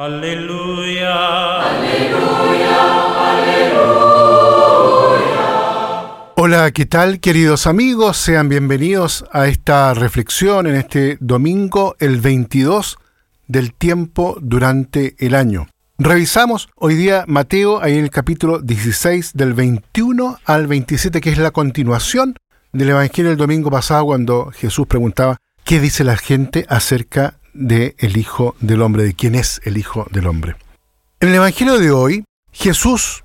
Aleluya. Aleluya. Aleluya. Hola, ¿qué tal queridos amigos? Sean bienvenidos a esta reflexión en este domingo, el 22 del tiempo durante el año. Revisamos hoy día Mateo, ahí en el capítulo 16 del 21 al 27, que es la continuación del Evangelio del domingo pasado cuando Jesús preguntaba, ¿qué dice la gente acerca del el Hijo del Hombre, de quién es el Hijo del Hombre? En el Evangelio de hoy, Jesús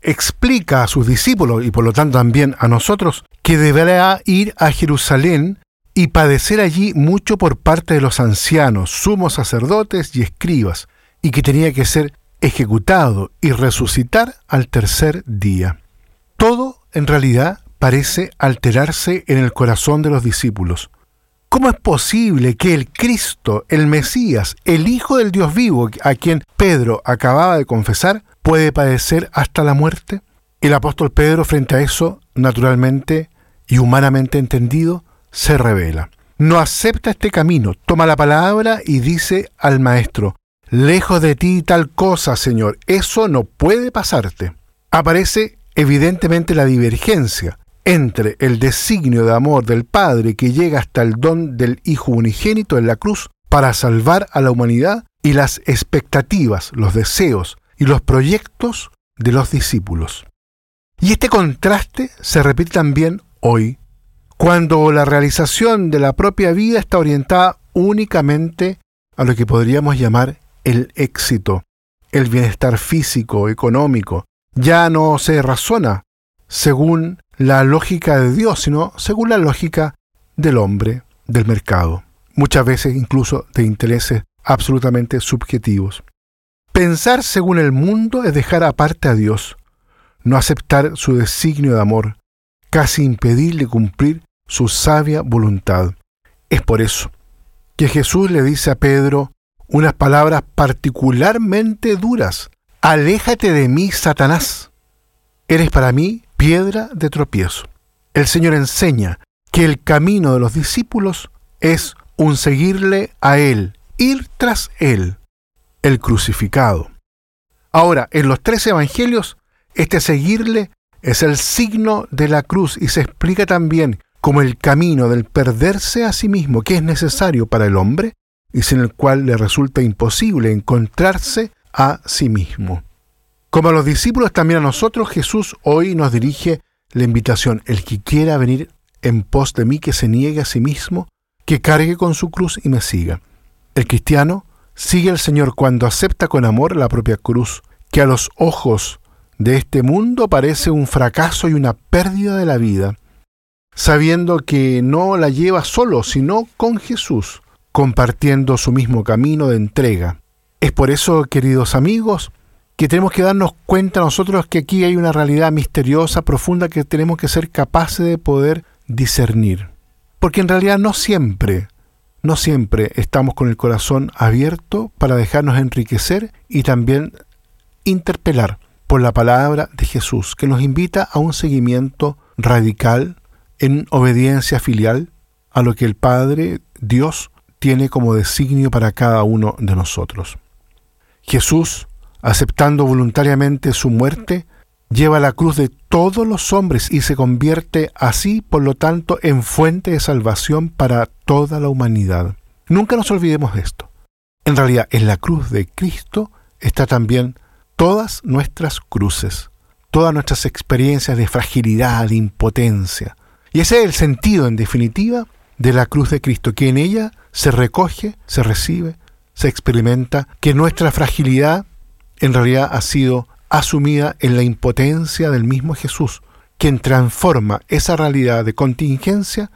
explica a sus discípulos y por lo tanto también a nosotros que deberá ir a Jerusalén y padecer allí mucho por parte de los ancianos, sumos sacerdotes y escribas, y que tenía que ser ejecutado y resucitar al tercer día. Todo, en realidad, parece alterarse en el corazón de los discípulos. ¿Cómo es posible que el Cristo, el Mesías, el Hijo del Dios vivo, a quien Pedro acababa de confesar, puede padecer hasta la muerte? El apóstol Pedro frente a eso, naturalmente y humanamente entendido, se revela. No acepta este camino, toma la palabra y dice al maestro, lejos de ti tal cosa, Señor, eso no puede pasarte. Aparece evidentemente la divergencia entre el designio de amor del Padre que llega hasta el don del Hijo unigénito en la cruz para salvar a la humanidad y las expectativas, los deseos, y los proyectos de los discípulos. Y este contraste se repite también hoy, cuando la realización de la propia vida está orientada únicamente a lo que podríamos llamar el éxito, el bienestar físico, económico. Ya no se razona según la lógica de Dios, sino según la lógica del hombre, del mercado, muchas veces incluso de intereses absolutamente subjetivos. Pensar según el mundo es dejar aparte a Dios, no aceptar su designio de amor, casi impedirle cumplir su sabia voluntad. Es por eso que Jesús le dice a Pedro unas palabras particularmente duras. Aléjate de mí, Satanás. Eres para mí piedra de tropiezo. El Señor enseña que el camino de los discípulos es un seguirle a Él, ir tras Él, el crucificado. Ahora, en los tres evangelios, este seguirle es el signo de la cruz y se explica también como el camino del perderse a sí mismo que es necesario para el hombre y sin el cual le resulta imposible encontrarse a sí mismo. Como a los discípulos, también a nosotros Jesús hoy nos dirige la invitación, el que quiera venir en pos de mí, que se niegue a sí mismo, que cargue con su cruz y me siga. El cristiano sigue el Señor cuando acepta con amor la propia cruz, que a los ojos de este mundo parece un fracaso y una pérdida de la vida, sabiendo que no la lleva solo, sino con Jesús, compartiendo su mismo camino de entrega. Es por eso, queridos amigos, que tenemos que darnos cuenta nosotros que aquí hay una realidad misteriosa, profunda, que tenemos que ser capaces de poder discernir. Porque en realidad no siempre no siempre estamos con el corazón abierto para dejarnos enriquecer y también interpelar por la palabra de Jesús, que nos invita a un seguimiento radical en obediencia filial a lo que el Padre, Dios, tiene como designio para cada uno de nosotros. Jesús, aceptando voluntariamente su muerte, lleva la cruz de todos los hombres y se convierte así, por lo tanto, en fuente de salvación para toda la humanidad. Nunca nos olvidemos de esto. En realidad, en la cruz de Cristo está también todas nuestras cruces, todas nuestras experiencias de fragilidad, de impotencia. Y ese es el sentido, en definitiva, de la cruz de Cristo, que en ella se recoge, se recibe, se experimenta que nuestra fragilidad en realidad ha sido asumida en la impotencia del mismo Jesús, quien transforma esa realidad de contingencia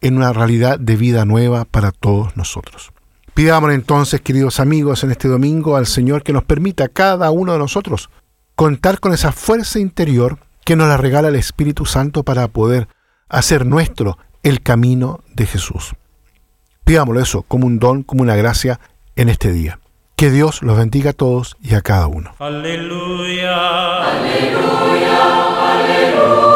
en una realidad de vida nueva para todos nosotros. Pidamos entonces, queridos amigos, en este domingo al Señor que nos permita cada uno de nosotros contar con esa fuerza interior que nos la regala el Espíritu Santo para poder hacer nuestro el camino de Jesús. Pidámoslo eso como un don, como una gracia en este día. Que Dios los bendiga a todos y a cada uno. Aleluya. Aleluya. Aleluya.